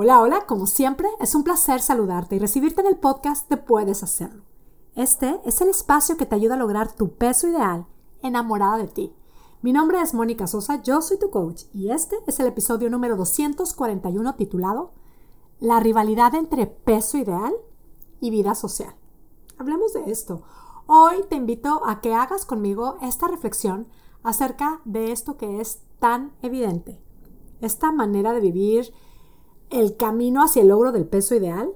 Hola, hola, como siempre, es un placer saludarte y recibirte en el podcast de Puedes Hacerlo. Este es el espacio que te ayuda a lograr tu peso ideal enamorada de ti. Mi nombre es Mónica Sosa, yo soy tu coach y este es el episodio número 241 titulado La rivalidad entre peso ideal y vida social. Hablemos de esto. Hoy te invito a que hagas conmigo esta reflexión acerca de esto que es tan evidente. Esta manera de vivir el camino hacia el logro del peso ideal,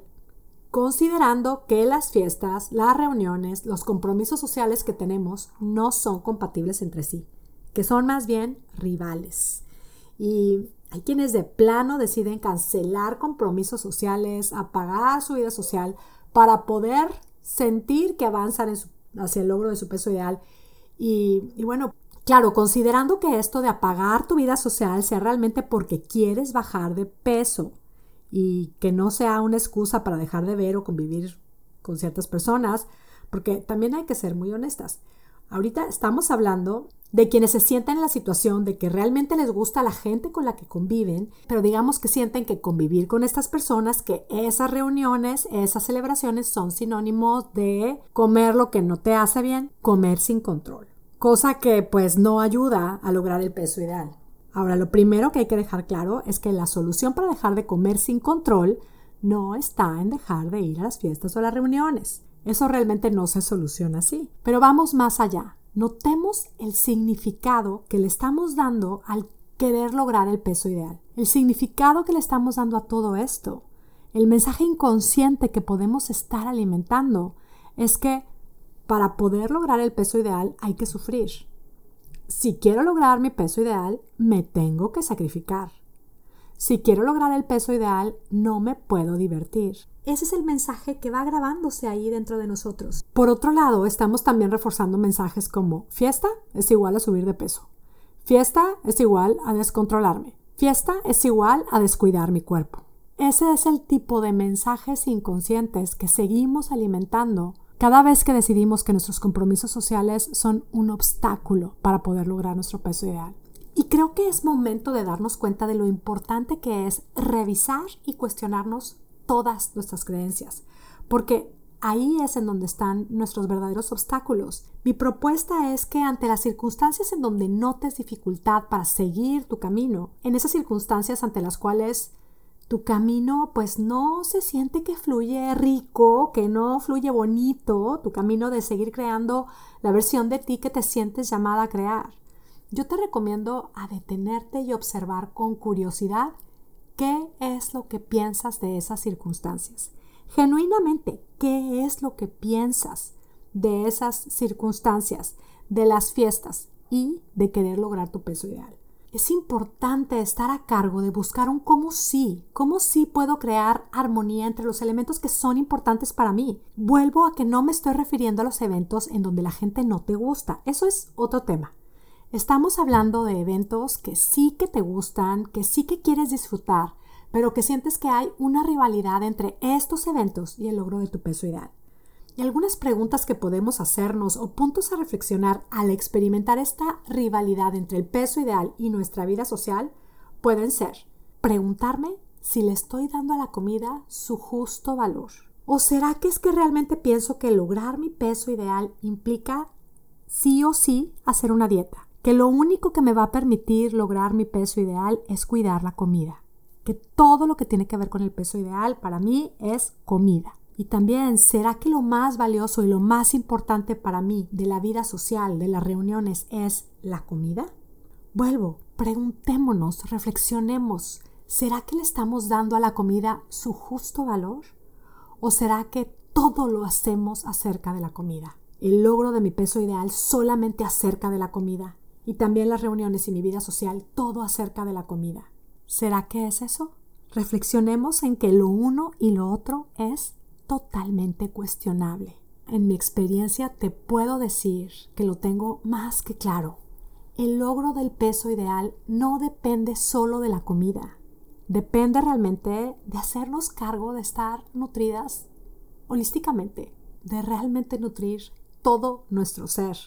considerando que las fiestas, las reuniones, los compromisos sociales que tenemos no son compatibles entre sí, que son más bien rivales. Y hay quienes de plano deciden cancelar compromisos sociales, apagar su vida social para poder sentir que avanzan hacia el logro de su peso ideal. Y, bueno, Claro, considerando que esto de apagar tu vida social sea realmente porque quieres bajar de peso y que no sea una excusa para dejar de ver o convivir con ciertas personas, porque también hay que ser muy honestas. Ahorita estamos hablando de quienes se sienten en la situación de que realmente les gusta la gente con la que conviven, pero digamos que sienten que convivir con estas personas, que esas reuniones, esas celebraciones son sinónimos de comer lo que no te hace bien, comer sin control cosa que pues no ayuda a lograr el peso ideal. Ahora, lo primero que hay que dejar claro es que la solución para dejar de comer sin control no está en dejar de ir a las fiestas o las reuniones. Eso realmente no se soluciona así. Pero vamos más allá. Notemos el significado que le estamos dando al querer lograr el peso ideal. El significado que le estamos dando a todo esto. El mensaje inconsciente que podemos estar alimentando es que para poder lograr el peso ideal hay que sufrir. Si quiero lograr mi peso ideal, me tengo que sacrificar. Si quiero lograr el peso ideal, no me puedo divertir. Ese es el mensaje que va grabándose ahí dentro de nosotros. Por otro lado, estamos también reforzando mensajes como fiesta es igual a subir de peso. Fiesta es igual a descontrolarme. Fiesta es igual a descuidar mi cuerpo. Ese es el tipo de mensajes inconscientes que seguimos alimentando cada vez que decidimos que nuestros compromisos sociales son un obstáculo para poder lograr nuestro peso ideal. Y creo que es momento de darnos cuenta de lo importante que es revisar y cuestionarnos todas nuestras creencias, porque ahí es en donde están nuestros verdaderos obstáculos. Mi propuesta es que ante las circunstancias en donde notes dificultad para seguir tu camino, en esas circunstancias ante las cuales tu camino pues no se siente que fluye rico, que no fluye bonito, tu camino de seguir creando la versión de ti que te sientes llamada a crear. Yo te recomiendo a detenerte y observar con curiosidad qué es lo que piensas de esas circunstancias. Genuinamente, ¿qué es lo que piensas de esas circunstancias, de las fiestas y de querer lograr tu peso ideal? Es importante estar a cargo de buscar un cómo sí, cómo sí puedo crear armonía entre los elementos que son importantes para mí. Vuelvo a que no me estoy refiriendo a los eventos en donde la gente no te gusta. Eso es otro tema. Estamos hablando de eventos que sí que te gustan, que sí que quieres disfrutar, pero que sientes que hay una rivalidad entre estos eventos y el logro de tu peso ideal. Y algunas preguntas que podemos hacernos o puntos a reflexionar al experimentar esta rivalidad entre el peso ideal y nuestra vida social pueden ser preguntarme si le estoy dando a la comida su justo valor. ¿O será que es que realmente pienso que lograr mi peso ideal implica sí o sí hacer una dieta? Que lo único que me va a permitir lograr mi peso ideal es cuidar la comida. Que todo lo que tiene que ver con el peso ideal para mí es comida. Y también, ¿será que lo más valioso y lo más importante para mí de la vida social, de las reuniones, es la comida? Vuelvo, preguntémonos, reflexionemos, ¿será que le estamos dando a la comida su justo valor? ¿O será que todo lo hacemos acerca de la comida? El logro de mi peso ideal solamente acerca de la comida. Y también las reuniones y mi vida social, todo acerca de la comida. ¿Será que es eso? Reflexionemos en que lo uno y lo otro es totalmente cuestionable. En mi experiencia te puedo decir que lo tengo más que claro. El logro del peso ideal no depende solo de la comida. Depende realmente de hacernos cargo de estar nutridas holísticamente, de realmente nutrir todo nuestro ser.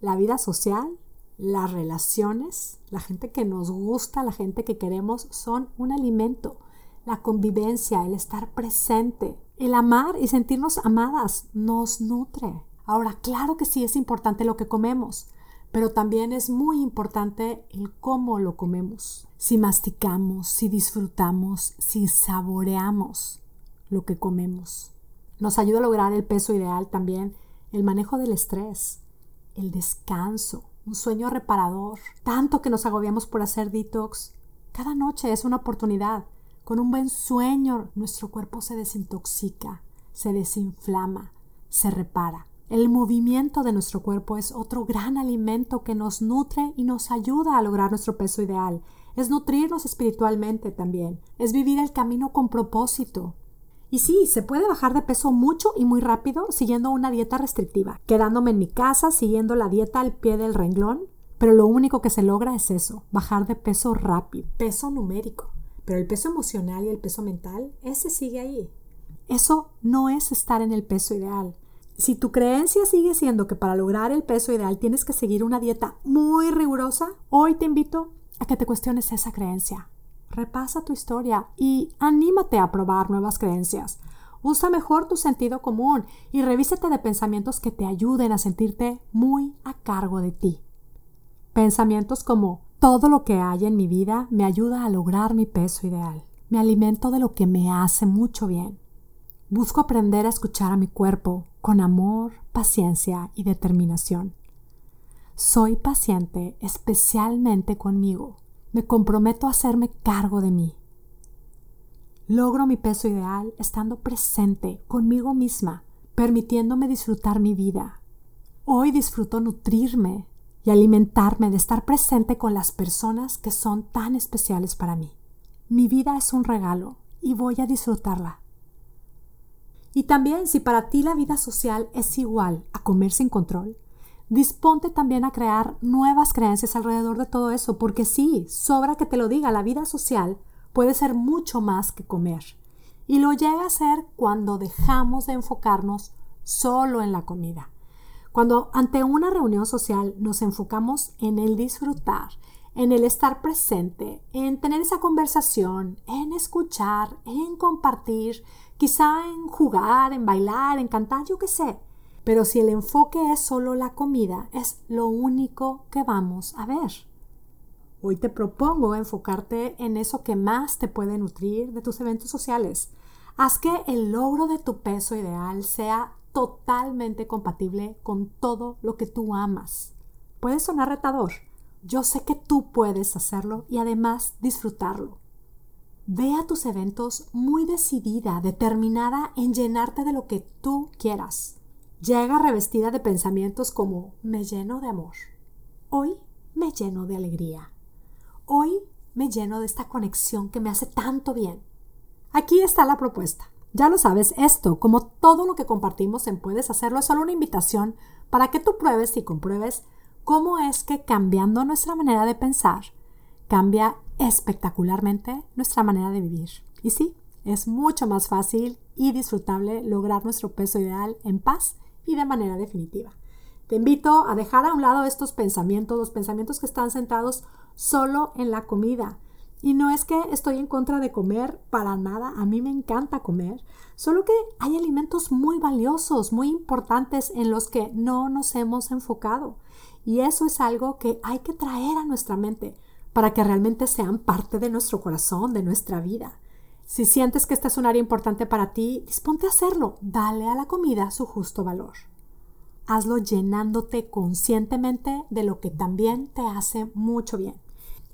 La vida social, las relaciones, la gente que nos gusta, la gente que queremos, son un alimento la convivencia, el estar presente, el amar y sentirnos amadas nos nutre. Ahora, claro que sí es importante lo que comemos, pero también es muy importante el cómo lo comemos. Si masticamos, si disfrutamos, si saboreamos lo que comemos. Nos ayuda a lograr el peso ideal también, el manejo del estrés, el descanso, un sueño reparador. Tanto que nos agobiamos por hacer detox. Cada noche es una oportunidad. Con un buen sueño nuestro cuerpo se desintoxica, se desinflama, se repara. El movimiento de nuestro cuerpo es otro gran alimento que nos nutre y nos ayuda a lograr nuestro peso ideal. Es nutrirnos espiritualmente también. Es vivir el camino con propósito. Y sí, se puede bajar de peso mucho y muy rápido siguiendo una dieta restrictiva, quedándome en mi casa siguiendo la dieta al pie del renglón, pero lo único que se logra es eso, bajar de peso rápido, peso numérico. Pero el peso emocional y el peso mental, ese sigue ahí. Eso no es estar en el peso ideal. Si tu creencia sigue siendo que para lograr el peso ideal tienes que seguir una dieta muy rigurosa, hoy te invito a que te cuestiones esa creencia. Repasa tu historia y anímate a probar nuevas creencias. Usa mejor tu sentido común y revísate de pensamientos que te ayuden a sentirte muy a cargo de ti. Pensamientos como todo lo que hay en mi vida me ayuda a lograr mi peso ideal. Me alimento de lo que me hace mucho bien. Busco aprender a escuchar a mi cuerpo con amor, paciencia y determinación. Soy paciente especialmente conmigo me comprometo a hacerme cargo de mí. Logro mi peso ideal estando presente conmigo misma, permitiéndome disfrutar mi vida. Hoy disfruto nutrirme y alimentarme de estar presente con las personas que son tan especiales para mí. Mi vida es un regalo y voy a disfrutarla. Y también si para ti la vida social es igual a comer sin control, disponte también a crear nuevas creencias alrededor de todo eso, porque sí, sobra que te lo diga, la vida social puede ser mucho más que comer. Y lo llega a ser cuando dejamos de enfocarnos solo en la comida. Cuando ante una reunión social nos enfocamos en el disfrutar, en el estar presente, en tener esa conversación, en escuchar, en compartir, quizá en jugar, en bailar, en cantar, yo qué sé. Pero si el enfoque es solo la comida, es lo único que vamos a ver. Hoy te propongo enfocarte en eso que más te puede nutrir de tus eventos sociales. Haz que el logro de tu peso ideal sea totalmente compatible con todo lo que tú amas. Puede sonar retador. Yo sé que tú puedes hacerlo y además disfrutarlo. Ve a tus eventos muy decidida, determinada en llenarte de lo que tú quieras llega revestida de pensamientos como me lleno de amor. Hoy me lleno de alegría. Hoy me lleno de esta conexión que me hace tanto bien. Aquí está la propuesta. Ya lo sabes, esto, como todo lo que compartimos en Puedes Hacerlo, es solo una invitación para que tú pruebes y compruebes cómo es que cambiando nuestra manera de pensar, cambia espectacularmente nuestra manera de vivir. Y sí, es mucho más fácil y disfrutable lograr nuestro peso ideal en paz y de manera definitiva. Te invito a dejar a un lado estos pensamientos, los pensamientos que están centrados solo en la comida. Y no es que estoy en contra de comer para nada, a mí me encanta comer, solo que hay alimentos muy valiosos, muy importantes en los que no nos hemos enfocado. Y eso es algo que hay que traer a nuestra mente para que realmente sean parte de nuestro corazón, de nuestra vida. Si sientes que esta es un área importante para ti, disponte a hacerlo. Dale a la comida su justo valor. Hazlo llenándote conscientemente de lo que también te hace mucho bien.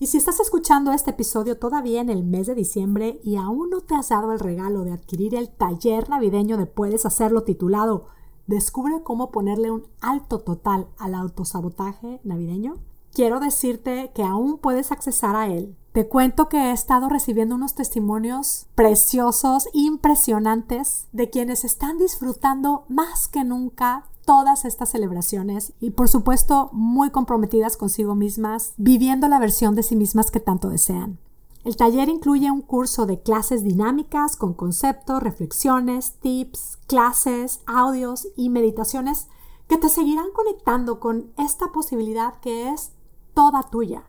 Y si estás escuchando este episodio todavía en el mes de diciembre y aún no te has dado el regalo de adquirir el taller navideño de Puedes Hacerlo titulado Descubre cómo ponerle un alto total al autosabotaje navideño, quiero decirte que aún puedes accesar a él. Te cuento que he estado recibiendo unos testimonios preciosos, impresionantes, de quienes están disfrutando más que nunca todas estas celebraciones y por supuesto muy comprometidas consigo mismas, viviendo la versión de sí mismas que tanto desean. El taller incluye un curso de clases dinámicas con conceptos, reflexiones, tips, clases, audios y meditaciones que te seguirán conectando con esta posibilidad que es toda tuya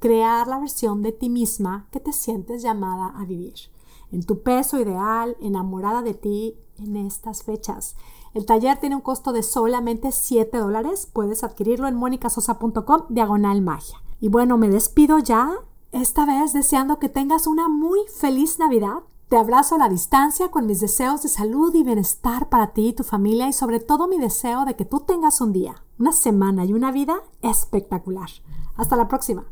crear la versión de ti misma que te sientes llamada a vivir. en tu peso ideal, enamorada de ti en estas fechas. El taller tiene un costo de solamente 7 dólares. Puedes adquirirlo en monicasosa.com diagonal magia. Y bueno, me despido ya, esta vez deseando que tengas una muy feliz Navidad. Te abrazo a la distancia con mis deseos de salud y bienestar para ti y tu familia y sobre todo mi deseo de que tú tengas un día, una semana y una vida espectacular. Hasta la próxima.